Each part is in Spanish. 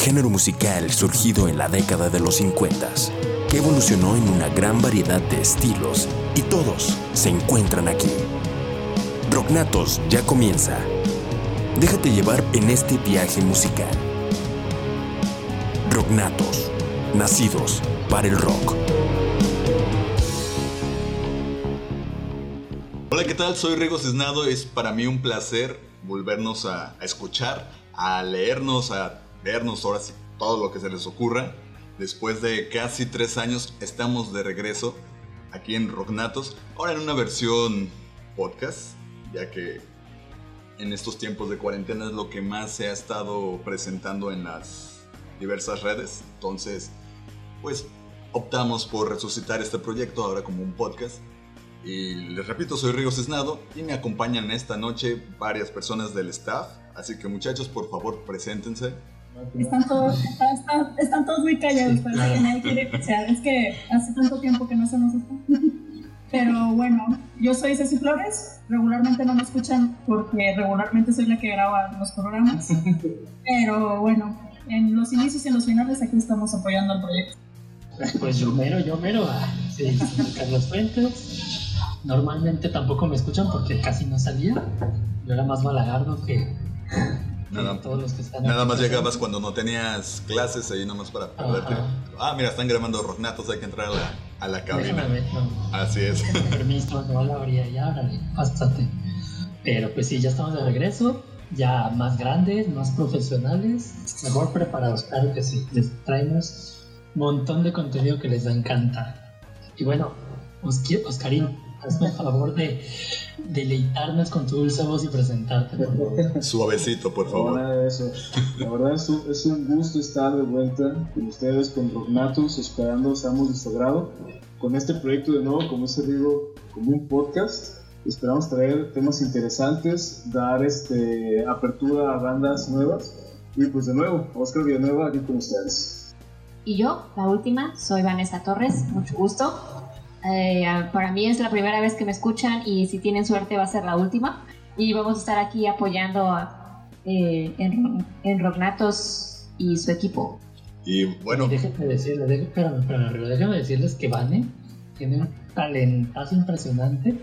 género musical surgido en la década de los 50, que evolucionó en una gran variedad de estilos y todos se encuentran aquí. Rocknatos ya comienza. Déjate llevar en este viaje musical. Rocknatos, nacidos para el rock. Hola, ¿qué tal? Soy Rigo Cisnado. Es para mí un placer volvernos a, a escuchar, a leernos, a vernos ahora sí, todo lo que se les ocurra. Después de casi tres años estamos de regreso aquí en Rocknatos, ahora en una versión podcast, ya que en estos tiempos de cuarentena es lo que más se ha estado presentando en las diversas redes. Entonces, pues optamos por resucitar este proyecto ahora como un podcast. Y les repito, soy Rigo Cisnado y me acompañan esta noche varias personas del staff. Así que muchachos, por favor, preséntense. Están todos, están, están todos muy callados, pero que nadie quiere escuchar. Es que hace tanto tiempo que no se nos está. Pero bueno, yo soy Ceci Flores. Regularmente no me escuchan porque regularmente soy la que graba los programas. Pero bueno, en los inicios y en los finales aquí estamos apoyando al proyecto. Pues yo mero, yo mero. ah, Sí, Carlos Fuentes. Normalmente tampoco me escuchan porque casi no salía. Yo era más balagardo que, Nada, todos los que están nada aquí más llegabas cuando no tenías clases ahí nomás para perderte. Ajá. Ah, mira, están grabando Rocknatos, hay que entrar a la, a la cabina. Déjame ver, no. Así es. Permiso, no la abría ya, órale, pásate. Pero pues sí, ya estamos de regreso, ya más grandes, más profesionales, mejor preparados, claro que sí. Les traemos un montón de contenido que les va a encantar. Y bueno, Oscarín, hazme el favor de deleitarnos con tu dulce voz y presentarte. por favor. Suavecito, por No, favor. nada de eso. La verdad es un, es un gusto estar de vuelta con ustedes, con Rognatus, esperando seamos de su agrado. Con este proyecto de nuevo, como se digo, como un podcast. Esperamos traer temas interesantes, dar este, apertura a bandas nuevas. Y pues de nuevo, Oscar Villanueva aquí con ustedes. Y yo, la última, soy Vanessa Torres, mucho gusto. Eh, para mí es la primera vez que me escuchan y si tienen suerte va a ser la última. Y vamos a estar aquí apoyando a, eh, en, en Rognatos y su equipo. Y bueno, déjenme decirles, déjenme, pero déjenme decirles que Vane tiene un talentazo impresionante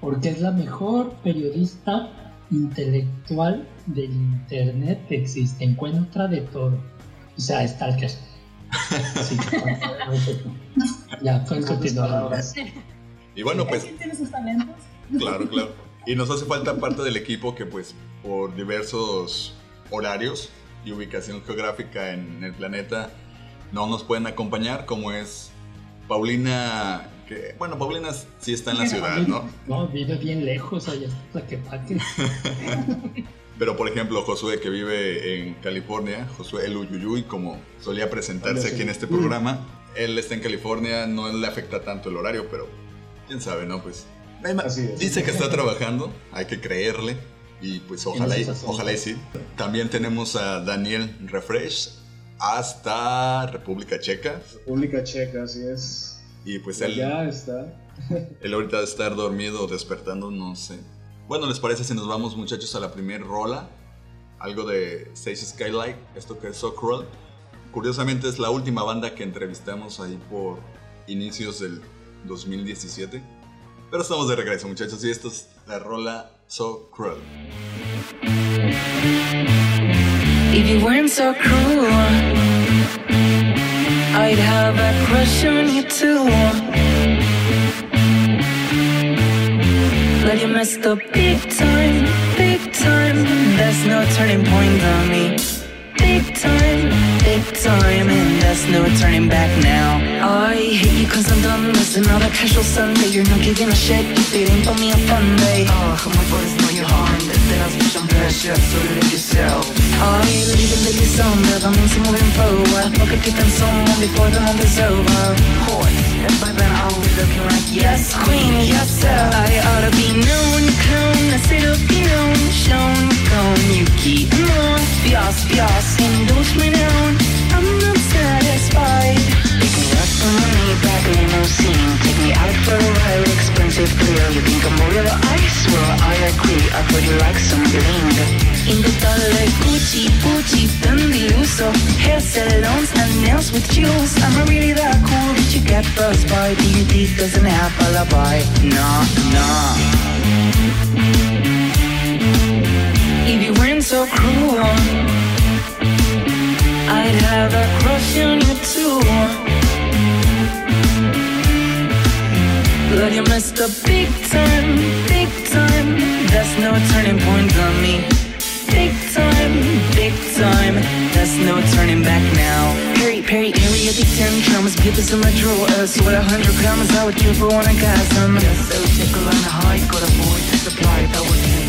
porque es la mejor periodista intelectual del internet que existe. Encuentra de todo. O sea, Stalker. Sí, ya, continuar. y bueno, pues ¿Sí tiene sus talentos? Claro, claro. Y nos hace falta parte del equipo que pues por diversos horarios y ubicación geográfica en el planeta no nos pueden acompañar, como es Paulina, que bueno, Paulina sí está en la ciudad, ¿no? No, vive bien lejos, allá está Tlaquepaque. Pero por ejemplo, Josué que vive en California, Josué El Uyuyuy, como solía presentarse aquí en este programa, él está en California, no le afecta tanto el horario, pero quién sabe, ¿no? Pues Así es. dice que está trabajando, hay que creerle y pues ojalá y, ojalá y sí. También tenemos a Daniel Refresh hasta República Checa República Checa, así es. y pues él, Ya está. él ahorita de estar dormido o despertando, no sé. Bueno, ¿les parece si nos vamos muchachos a la primer rola? Algo de Stage Skylight, esto que es So Cruel. Curiosamente es la última banda que entrevistamos ahí por inicios del 2017. Pero estamos de regreso muchachos y esto es la rola So Cruel. If you weren't so cruel, I'd have a crush on you too. But you messed up big time, big time. There's no turning point on me. Big time, big time, and there's no turning back now. I hate you cause I'm done with another casual Sunday. You're not giving a shit if it ain't for me a fun day. Ah, oh, my boys know harmed. Then I'll switch on pressure, so live yourself. I like it's on, but I'm into moving forward. Look at keeping someone before the moment is over. Boy, and by then I'll be looking like yes, queen, yes, sir. I ought to be known, clone, I sit up, be known, shown, gone, you keep on. Bias, bias, indulge me now. I'm not Pick me up back limousine. Take me out for a expensive. You think I'm? I swear I. I booty like some bling. Invitada like Gucci, Gucci, Fendi, Uso Hair salons and nails with jewels I'm really that cool you get doesn't have Nah, nah If you weren't so cruel I'd have a crush on you too. But you big time, big time. No turning on me. Big time, big time. No turning back now. What a hundred I would for one so tickle on the high Got a boy to supply That was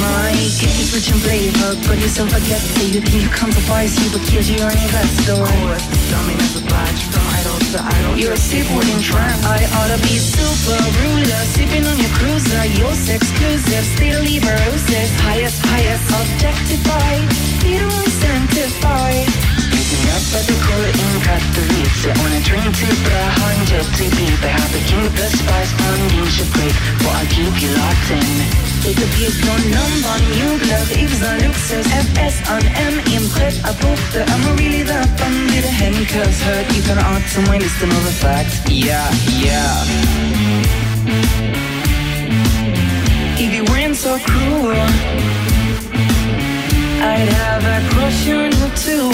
my gift is rich in flavor, but you still forget that you think you come to buy, see what gives you an investor. Chorus, dummy as a badge from idol to idol. You're a sick wooden tramp. I oughta be super ruler, sipping on your cruiser. Your sex exclusive, still leave a roses. Highest, highest, objectified. You don't up at the it in cut the reeds On a train to Prahan, jet to be But have a cute the spice on you should break But I keep you locked Tes objets sont nombre, new glove, X en luxus, FS on M, im Brett abrupte, Amorelie da Bam, wieder Handcuffs, hört die von Art zu meinen Liste the facts, yeah, yeah. If you weren't so cruel, I'd have a crush on you too.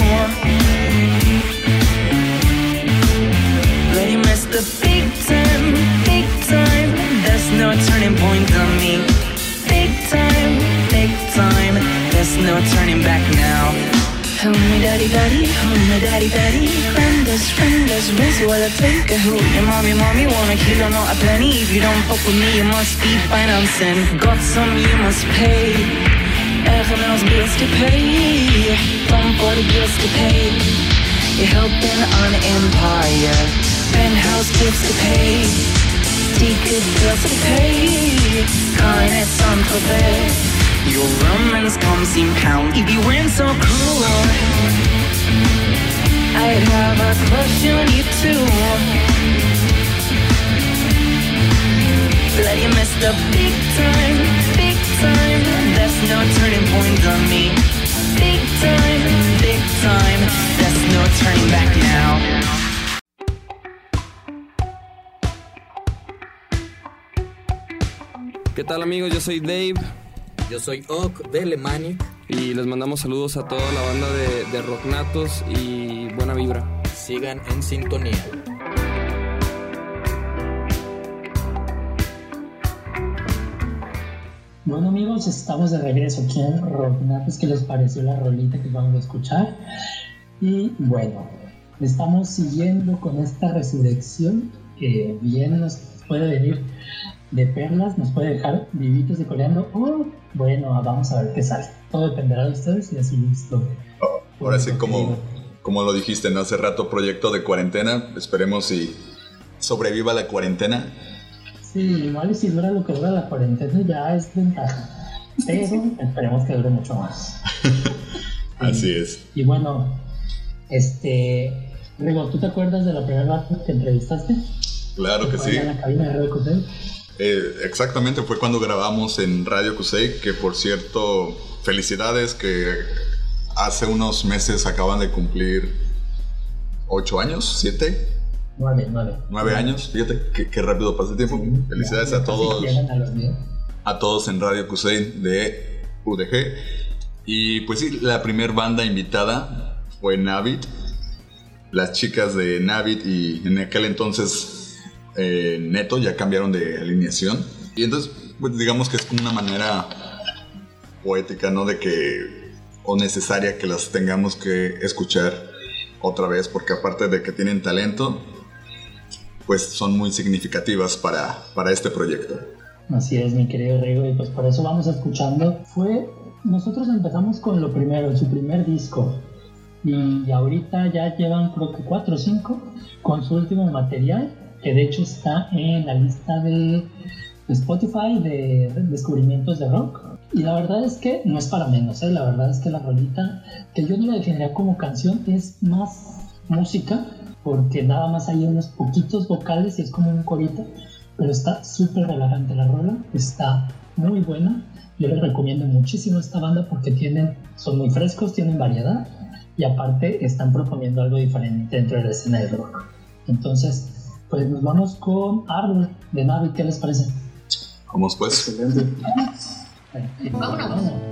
But you missed the big time, big time. There's no turning point on me time. There's no turning back now. My daddy daddy, my daddy daddy. Friendless, friendless, miss what I take a who Your mommy, mommy wanna kill or not a penny. If you don't fuck with me, you must be financing. Got some you must pay. Everyone's bills to pay. Don't body bills to pay. You're helping on empire. Penthouse gifts to pay. Secret bills to pay. Kindness on Tropez Your romance comes in pound If you weren't so cruel I'd have a crush on you too. Bloody messed up big time, big time. There's no turning point on me. Big time, big time. There's no turning back now. ¿Qué tal amigos? Yo soy Dave Yo soy Oak de Lemanic. y les mandamos saludos a toda la banda de, de Rocknatos y buena vibra. Sigan en sintonía. Bueno amigos, estamos de regreso aquí en Rocknatos. ¿Qué les pareció la rolita que vamos a escuchar? Y bueno, estamos siguiendo con esta resurrección que bien nos puede venir de perlas, nos puede dejar vivitos y coreando. O bueno, vamos a ver qué sale. Todo dependerá de ustedes y así listo. Ahora sí, como, como lo dijiste ¿no? hace rato, proyecto de cuarentena. Esperemos si sobreviva la cuarentena. Sí, igual y si dura lo que dura la cuarentena ya es ventaja. Pero esperemos que dure mucho más. Así es. Y bueno, este. Rigo, ¿tú te acuerdas de la primera vez que entrevistaste? Claro que sí. En la cabina de. Eh, exactamente, fue cuando grabamos en Radio Cusey, que por cierto, felicidades que hace unos meses acaban de cumplir ocho años, siete, Nueve, nueve. nueve años. Fíjate qué, qué rápido pasa el tiempo. Felicidades Ya- a ya todos. a todos en Radio Cusey de UDG. Y pues sí, la primer banda invitada fue Navid. Las chicas de Navid y en aquel entonces eh, Neto ya cambiaron de alineación. Y entonces, pues digamos que es como una manera poética, ¿no? De que, o necesaria que las tengamos que escuchar otra vez, porque aparte de que tienen talento, pues son muy significativas para, para este proyecto. Así es, mi querido Rigo, y pues por eso vamos escuchando. Fue, nosotros empezamos con lo primero, su primer disco, y ahorita ya llevan creo que cuatro o cinco con su último material, que de hecho está en la lista de Spotify de descubrimientos de rock. Y la verdad es que no es para menos, ¿eh? la verdad es que la rolita, que yo no la definiría como canción, es más música, porque nada más hay unos poquitos vocales y es como un corito, pero está súper relajante la rola, está muy buena. Yo les recomiendo muchísimo esta banda porque tienen, son muy frescos, tienen variedad y aparte están proponiendo algo diferente dentro de la escena de rock. Entonces, pues nos vamos con Arbor de Navi, ¿qué les parece? Vamos pues. Excelente. Vámonos.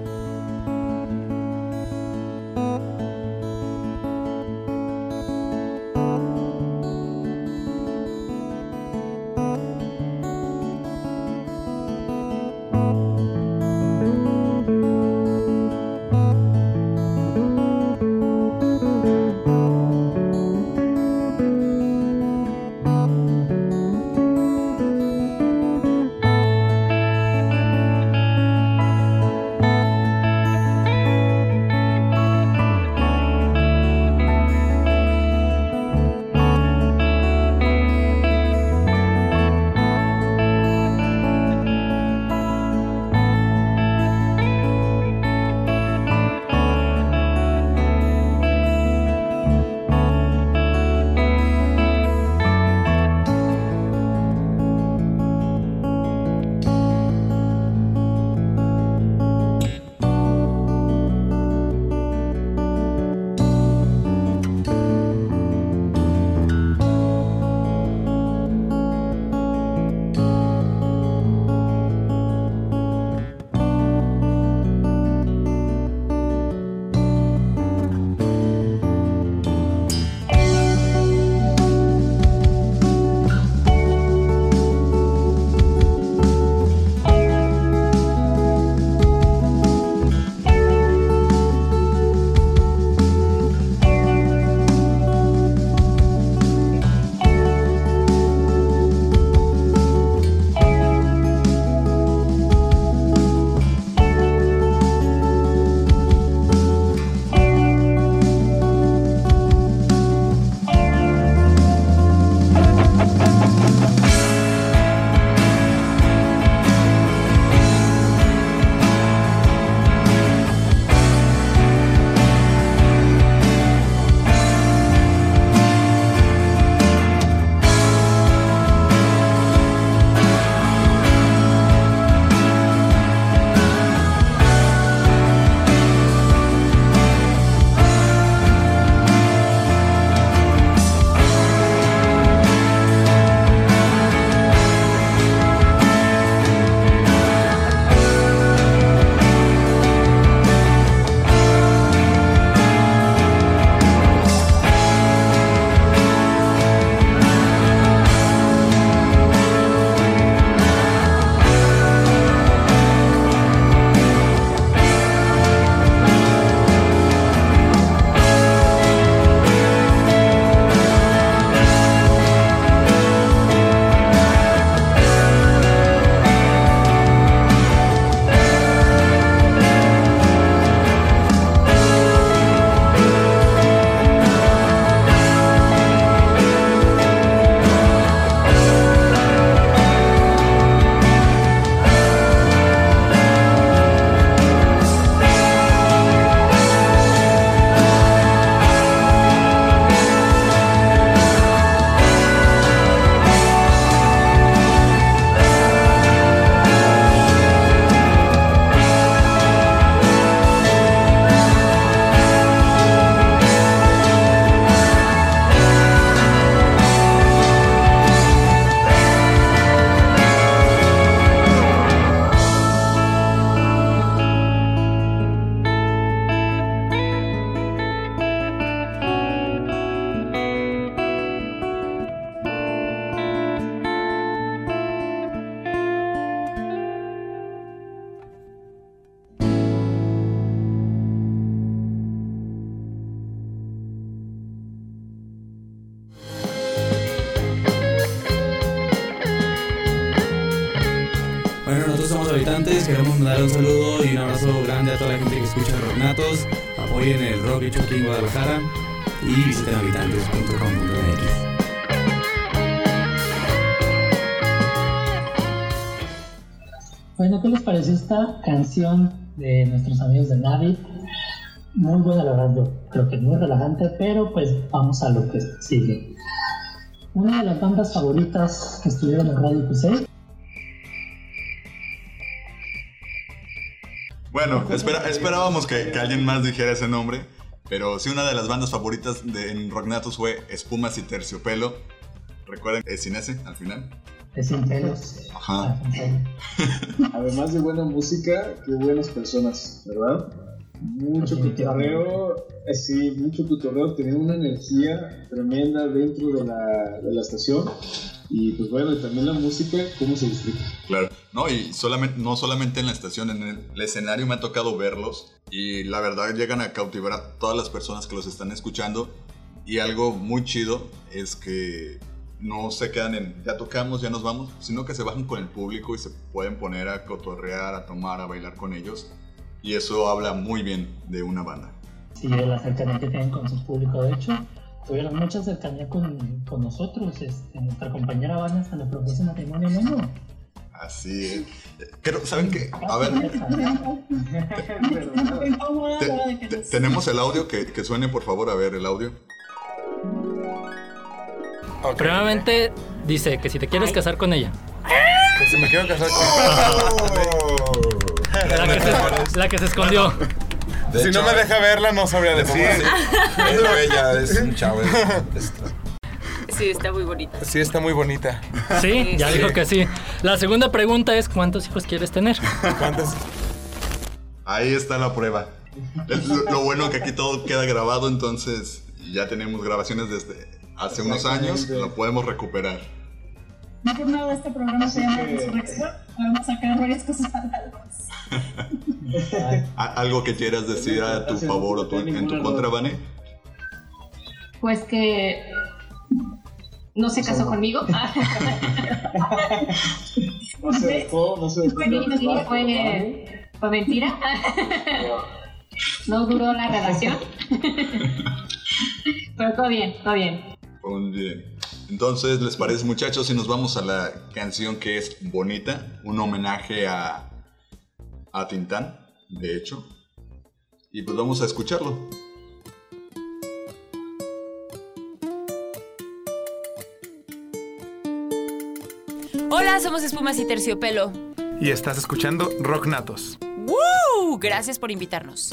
Queremos mandar un saludo y un abrazo grande a toda la gente que escucha Rocknatos. Apoyen el rock hecho aquí en Guadalajara y visiten habitantes.com.mx. Bueno, ¿qué les pareció esta canción de nuestros amigos de Navi? Muy buena, la verdad, creo que muy relajante, pero pues vamos a lo que sigue. Una de las bandas favoritas que estuvieron en Radio QC Bueno, espera- esperábamos que, que alguien más dijera ese nombre, pero sí una de las bandas favoritas de, en Rocknatos fue Espumas y Terciopelo. Recuerden, es sin ese al final. Es sin pelos. Ajá. Ah. Además de buena música, qué buenas personas, ¿verdad? Mucho cotorreo, eh, sí, mucho cotorreo, tenían una energía tremenda dentro de la, de la estación. Y pues bueno, y también la música, cómo se disfruta. Claro, no, y solamente, no solamente en la estación, en el, el escenario me ha tocado verlos y la verdad llegan a cautivar a todas las personas que los están escuchando y algo muy chido es que no se quedan en ya tocamos, ya nos vamos, sino que se bajan con el público y se pueden poner a cotorrear, a tomar, a bailar con ellos y eso habla muy bien de una banda. Sí, de la cercanía que tienen con su público. De hecho, tuvieron mucha cercanía con, con nosotros. Este, nuestra compañera Vanessa le propuso matrimonio uno. Así es. Creo- ¿Saben qué? A ver, te- te- tenemos el audio, que, que suene por favor, a ver el audio. Primeramente dice que si te quieres casar con ella. Que si me quiero casar La que se, la que se escondió. con... Si no me deja verla, no sabría decir. Es bella, es un chavo. es- Sí, está muy bonita. Sí, está muy bonita. Sí, ya Sí. dijo que sí. La segunda pregunta es ¿cuántos hijos quieres tener? ¿Cuántos? Ahí está la prueba. Es lo, bueno que aquí todo queda grabado, entonces ya tenemos grabaciones desde hace unos años, lo podemos recuperar. No por nada este programa se llama que- Resurrección. Vamos a sacar varias cosas ¿Algo que quieras decir a tu favor o tu- en tu contra, Vane? Pues que no se casó conmigo. No se dejó, no se dejó. Fue, fue, fue mentira. No duró la relación. Pero todo bien, todo bien. Muy bien. Entonces, ¿les parece muchachos si nos vamos a la canción que es Bonita? Un homenaje a, a Tintán, de hecho. Y pues vamos a escucharlo. Hola, somos Espumas y Terciopelo. Y estás escuchando Rock Natos. ¡Woo! Gracias por invitarnos.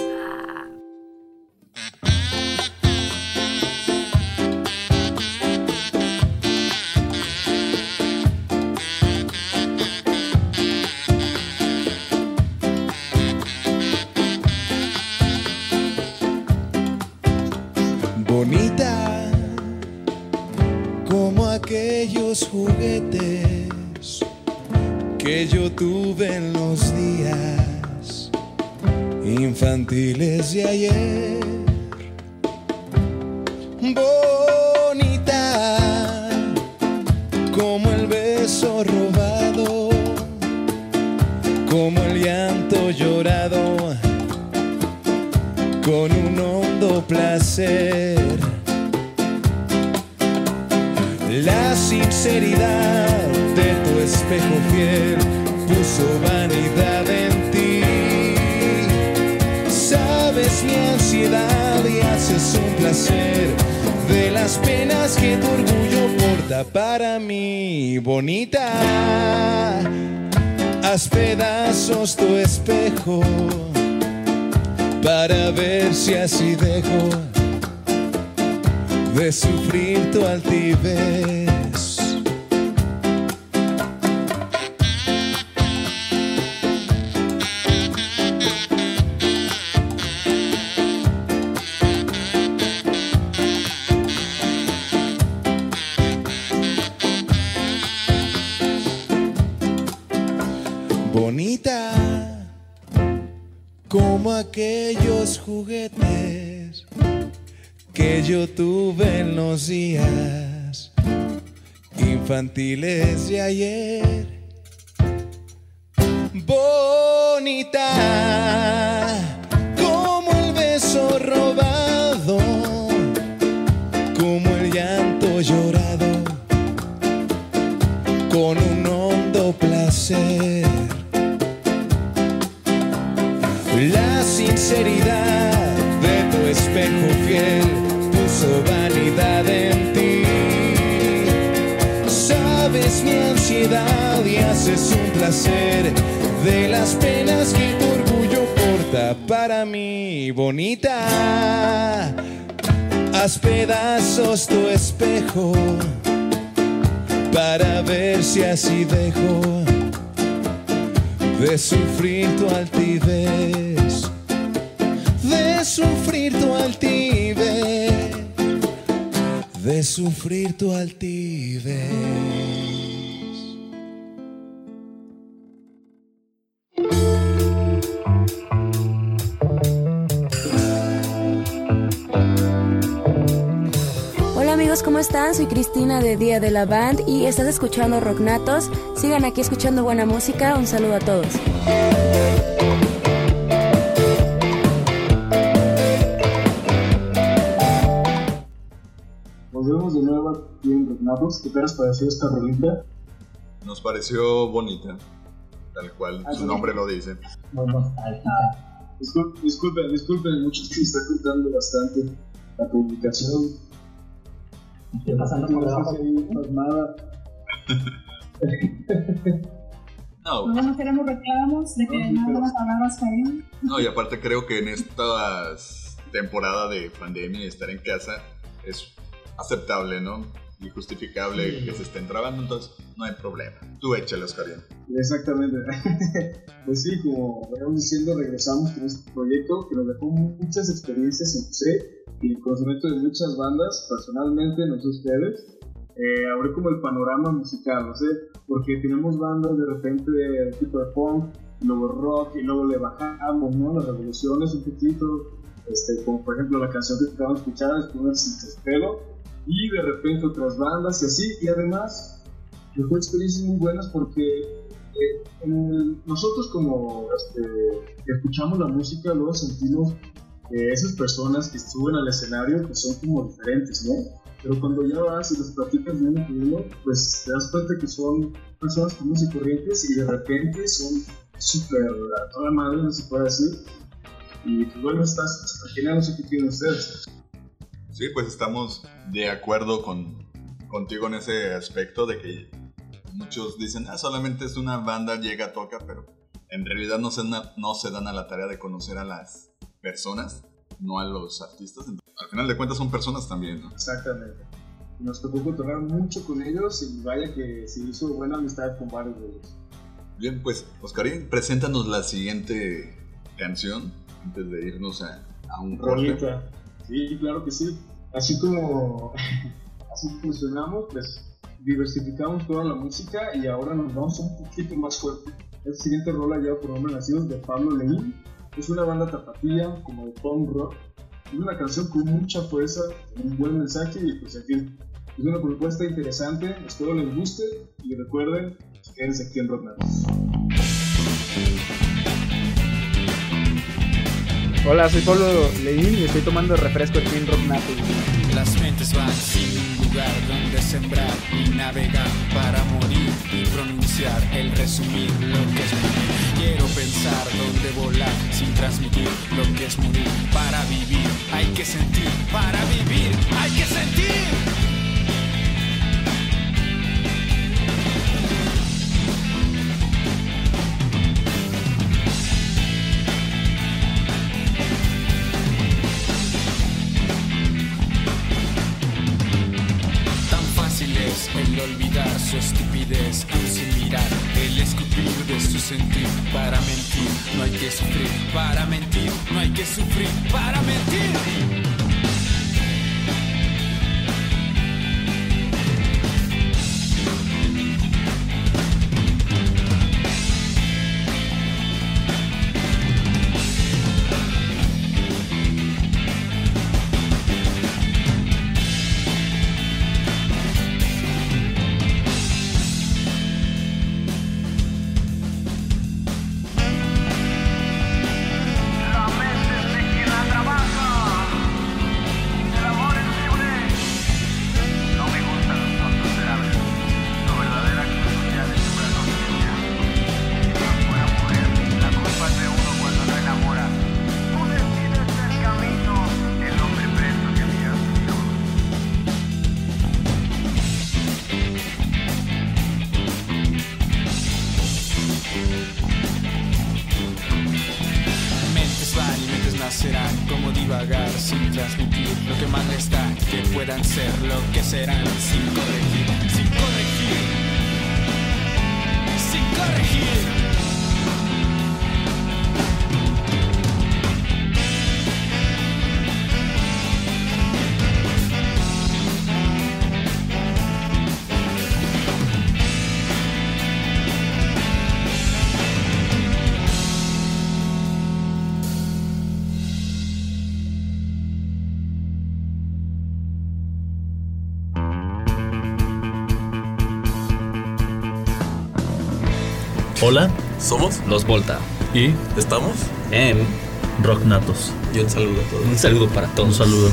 La sinceridad de tu espejo fiel puso vanidad en ti. Sabes mi ansiedad y haces un placer de las penas que tu orgullo porta para mí, bonita. Haz pedazos tu espejo para ver si así dejo de sufrir tu altivez. Yo tuve en los días infantiles de ayer. Bonita como el beso robado, como el llanto llorado, con un hondo placer. La sinceridad de tu espejo fiel vanidad en ti. Sabes mi ansiedad y haces un placer de las penas que tu orgullo importa para mí, bonita. Haz pedazos tu espejo para ver si así dejo de sufrir tu altivez, de sufrir tu altivez, de sufrir tu altivez. Hola amigos, ¿cómo están? Soy Cristina de Día de la Band y estás escuchando Rocknatos. Sigan aquí escuchando buena música. Un saludo a todos. Vemos de nuevo aquí en. ¿Qué te has parecido esta rolita? Nos pareció bonita, tal cual Ah, su sí. nombre lo dice. Muy nostálgica. Disculpen, disculpen, disculpen, muchos se está cortando bastante la publicación. Estoy pasando por debajo. No, Luego no queremos reclamos de que No, sí, nada más Karim. no, y aparte creo que en esta temporada de pandemia y estar en casa es aceptable, ¿no? Y justificable Sí. que se estén trabando, entonces no hay problema. Tú échale, Oscarín. Exactamente. pues sí, como veníamos diciendo, regresamos con este proyecto que nos dejó muchas experiencias en C y el conocimiento de muchas bandas. Personalmente, no sé ustedes, eh, abrí como el panorama musical, no sé, porque tenemos bandas de repente de tipo de punk, luego rock, y luego le bajamos, ¿no? Las revoluciones un poquito, este, como por ejemplo la canción que acabamos de escuchar, después Sin Desespero, y de repente otras bandas y así, y además dejó experiencias muy buenas porque eh, nosotros como este, escuchamos la música luego sentimos esas personas que suben al escenario que son como diferentes, ¿no? Pero cuando ya vas y los platicas de uno pues te das cuenta que son personas comunes y corrientes y de repente son súper a toda madre, no se puede decir. Y pues bueno, estás súper genial, no sé qué tienen ustedes. Sí, pues estamos de acuerdo con, contigo en ese aspecto de que muchos dicen, ah, solamente es una banda, llega, toca, pero en realidad no se, no se dan a la tarea de conocer a las personas, no a los artistas. Al final de cuentas son personas también, ¿no? Exactamente. Nos tocó controlar mucho con ellos y vaya que se hizo buena amistad con varios de ellos. Bien, pues, Oscarín, preséntanos la siguiente canción antes de irnos a, a un corte. Sí, claro que sí. Así como así funcionamos, pues diversificamos toda la música y ahora nos vamos un poquito más fuerte. El siguiente rola lleva por nombre Nacidos de Pablo Leín. Es una banda tapatía, como de punk rock. Es una canción con mucha fuerza, un buen mensaje y pues fin, es una propuesta interesante. Espero les guste y recuerden, quédense aquí en Rock Hola, soy Pablo Leín y estoy tomando refresco aquí en Rock Nato. Las mentes van sin un lugar donde sembrar y navegar para morir y pronunciar el resumir lo que es vivir. Quiero pensar dónde volar sin transmitir lo que es morir. Para vivir hay que sentir, para vivir hay que sentir. Para mentir no hay que sufrir, para mentir no hay que sufrir, para mentir. Hola, somos Los Volta. ¿Y estamos? En Rocknatos. Y un saludo a todos. Un saludo para todos. Un saludo.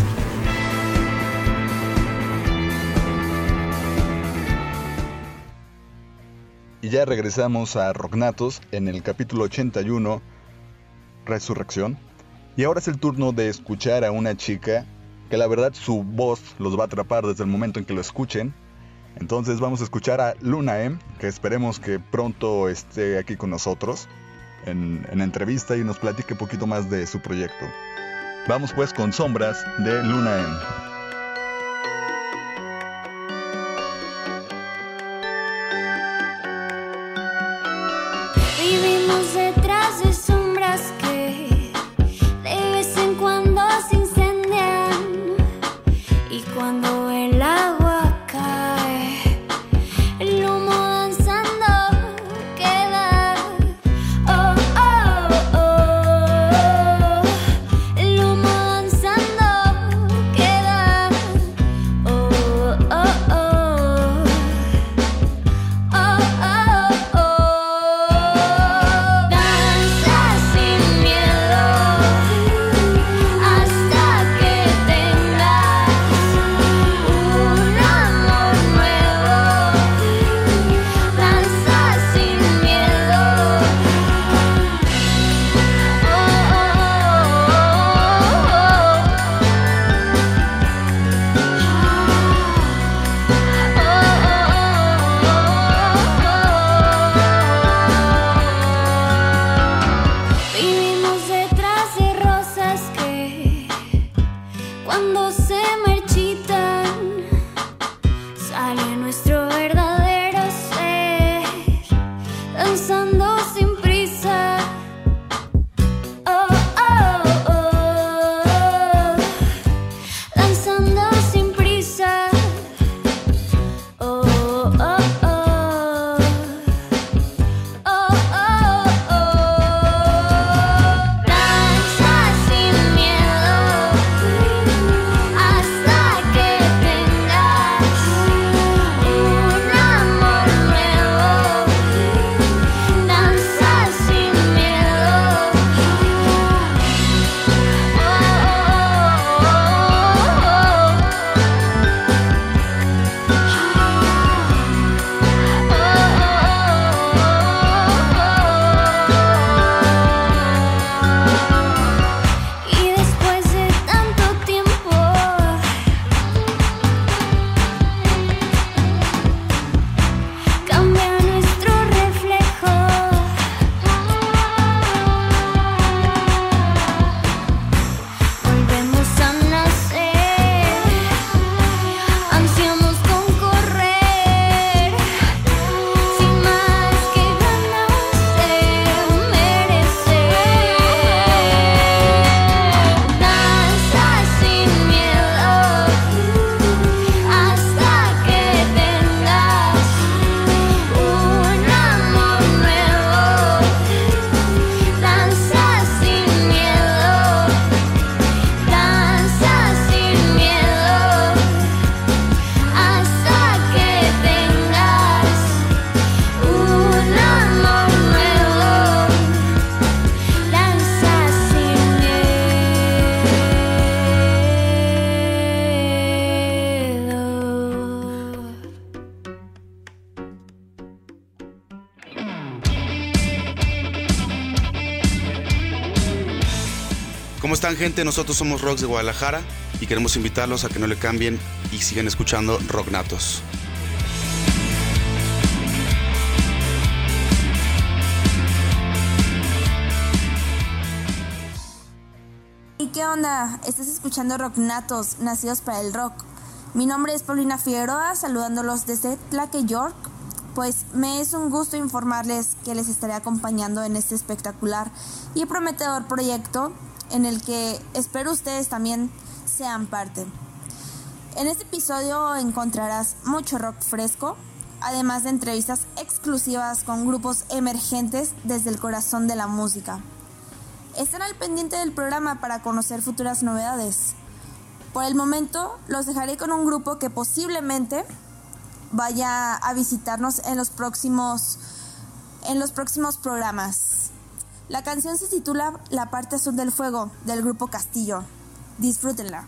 Y ya regresamos a Rocknatos en el capítulo 81, Resurrección. Y ahora es el turno de escuchar a una chica que la verdad su voz los va a atrapar desde el momento en que lo escuchen. Entonces vamos a escuchar a Luna M, que esperemos que pronto esté aquí con nosotros en, en entrevista y nos platique un poquito más de su proyecto. Vamos pues con Sombras de Luna M. ¿Cómo están gente? Nosotros somos Rocks de Guadalajara y queremos invitarlos a que no le cambien y sigan escuchando Rocknatos. ¿Y qué onda? Estás escuchando Rock Natos, nacidos para el rock. Mi nombre es Paulina Figueroa, saludándolos desde Tlaque, York. Pues me es un gusto informarles que les estaré acompañando en este espectacular y prometedor proyecto en el que espero ustedes también sean parte. En este episodio encontrarás mucho rock fresco, además de entrevistas exclusivas con grupos emergentes desde el corazón de la música. Están al pendiente del programa para conocer futuras novedades. Por el momento los dejaré con un grupo que posiblemente vaya a visitarnos en los próximos en los próximos programas. La canción se titula La parte azul del fuego del grupo Castillo. Disfrútenla.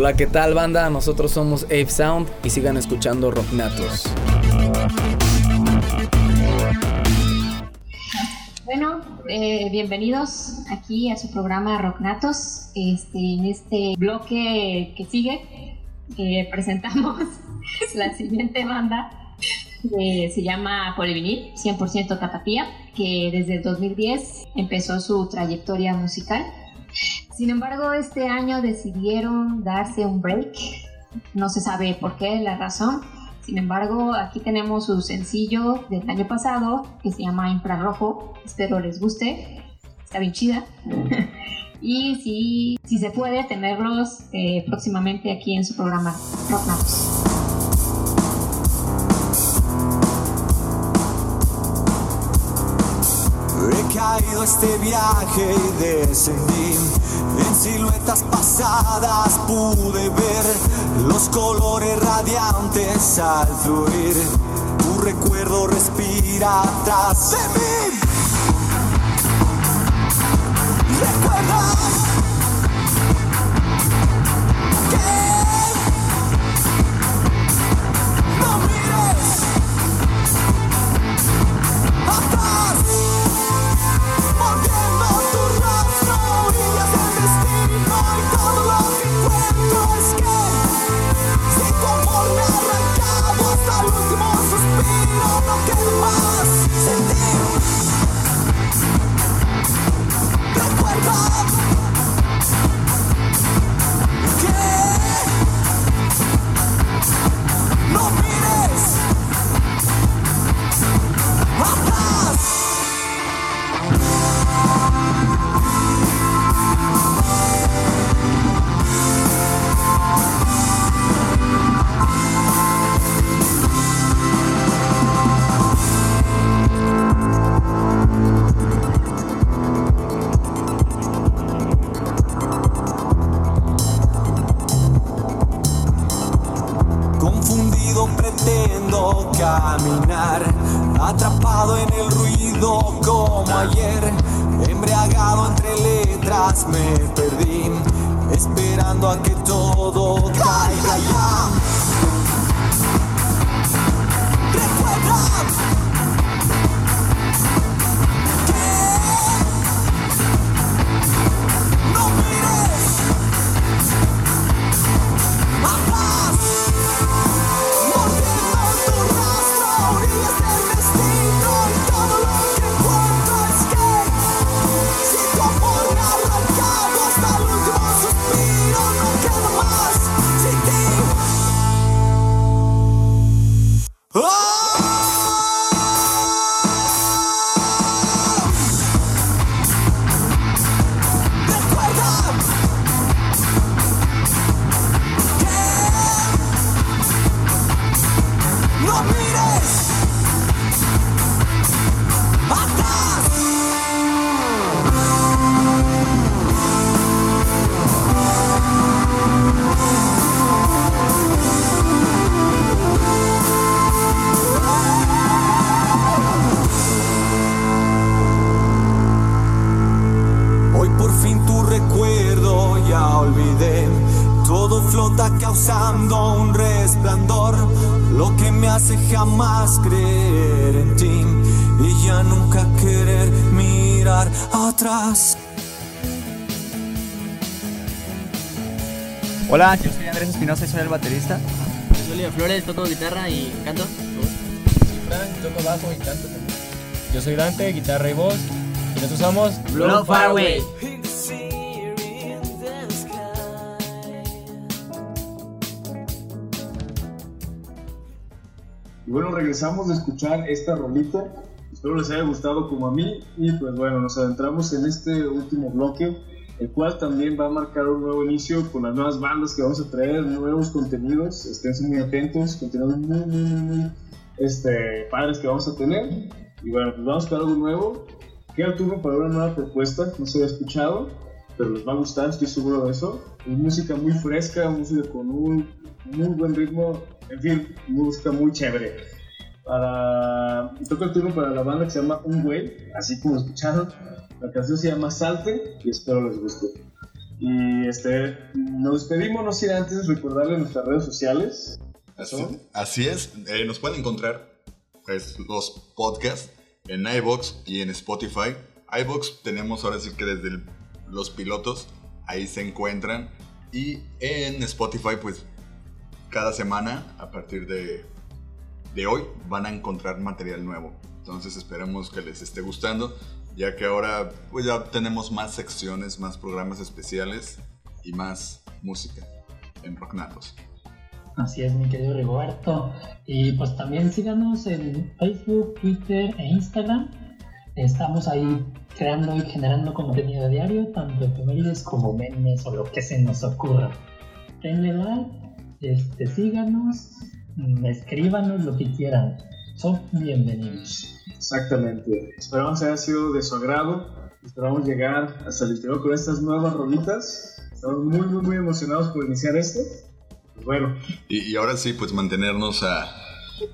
Hola, ¿qué tal banda? Nosotros somos Ape Sound y sigan escuchando Rocknatos. Bueno, eh, bienvenidos aquí a su programa Rocknatos. Este, en este bloque que sigue, eh, presentamos la siguiente banda que se llama Polivinil, 100% Tapatía, que desde el 2010 empezó su trayectoria musical. Sin embargo, este año decidieron darse un break. No se sabe por qué, la razón. Sin embargo, aquí tenemos su sencillo del año pasado que se llama Infrarrojo. Espero les guste. Está bien chida. y si, si se puede, tenerlos eh, próximamente aquí en su programa Rock traído este viaje y descendí. En siluetas pasadas pude ver los colores radiantes al fluir. Tu recuerdo respira atrás de mí. Recuerda que no mires suspiro, no queda ayer, embriagado entre letras me perdí, esperando a que todo caiga ya. Hola, yo soy Andrés Espinosa y soy el baterista. Yo soy Oliver Flores, toco guitarra y canto. Frank, toco bajo y canto también. Yo soy Dante, guitarra y voz. Y nosotros somos Blow Far Away. Y bueno, regresamos de escuchar esta rolita. Espero les haya gustado como a mí. Y pues bueno, nos adentramos en este último bloque, el cual también va a marcar un nuevo inicio con las nuevas bandas que vamos a traer, nuevos contenidos. Estén muy atentos, contenidos muy, muy, muy, este, padres que vamos a tener. Y bueno, pues vamos con algo nuevo. Queda turno para una nueva propuesta, no se había escuchado, pero les va a gustar, estoy seguro de eso. Es música muy fresca, música con un muy buen ritmo, en fin, música muy chévere. Para... Toca el turno para la banda que se llama Un Güey, así como escucharon. La canción se llama Salte y espero les guste. Y este, nos despedimos, no sin antes recordarles nuestras redes sociales. Así, así es, eh, nos pueden encontrar pues, los podcasts en iBox y en Spotify. iBox tenemos ahora sí que desde el- los pilotos, ahí se encuentran. Y en Spotify, pues cada semana, a partir de, de hoy, van a encontrar material nuevo. Entonces esperemos que les esté gustando, ya que ahora pues ya tenemos más secciones, más programas especiales y más música en Rocknatos. Así es, mi querido Rigoberto. Y pues también síganos en Facebook, Twitter e Instagram. Estamos ahí creando y generando contenido diario, tanto efemérides como memes o lo que se nos ocurra. Denle like, este, síganos, escríbanos lo que quieran. son bienvenidos. Exactamente. Esperamos que haya sido de su agrado. Esperamos llegar hasta el interior con estas nuevas rolitas. Estamos muy, muy, muy emocionados por iniciar esto. Pues bueno, Y, y ahora sí, pues mantenernos a,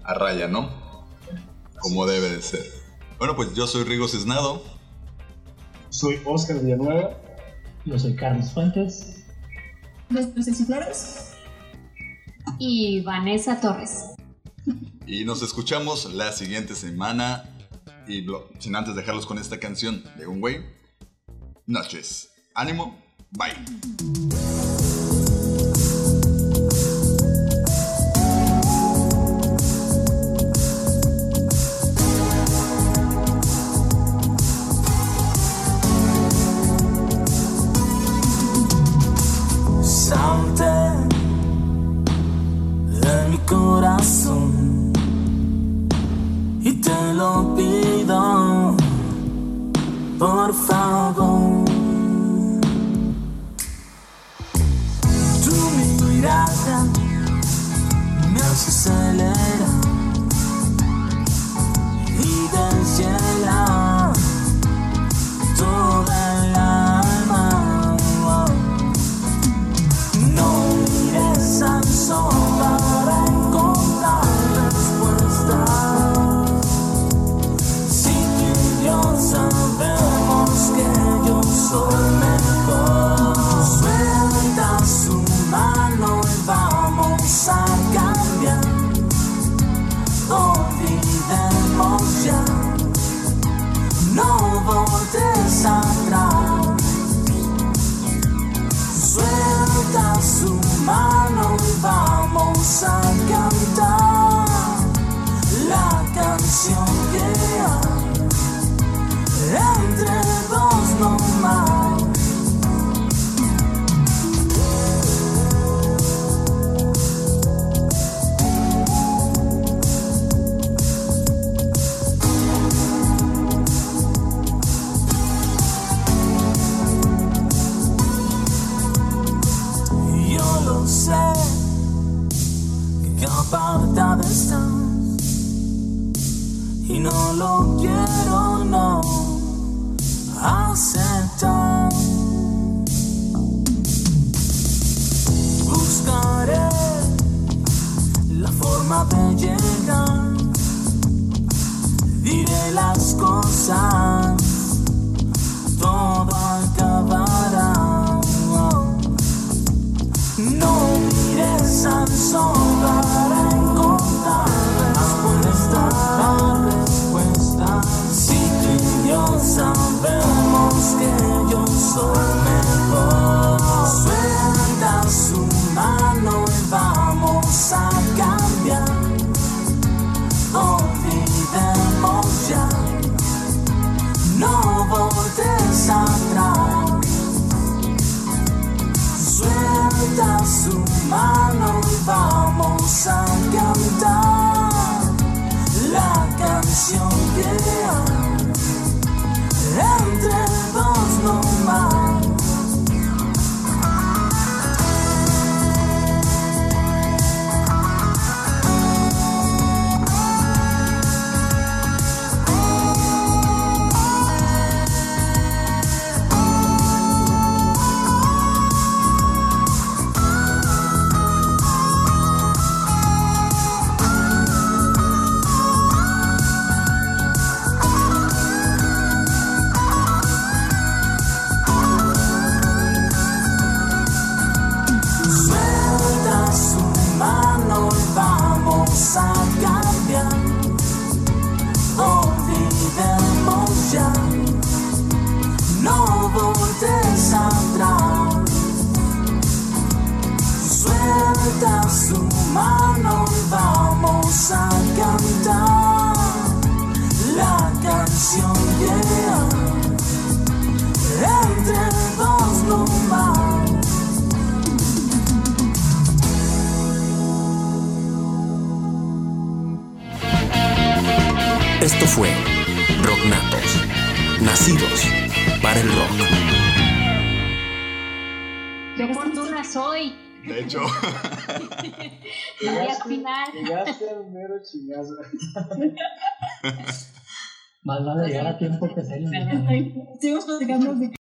a raya, ¿no? Como debe de ser. Bueno, pues yo soy Rigo Cisnado. soy Oscar Villanueva. Yo soy Carlos Fuentes. Ceci Flores. Y Vanessa Torres. Y nos escuchamos la siguiente semana. Y sin antes dejarlos con esta canción de un güey. Noches. Ánimo. Bye. Por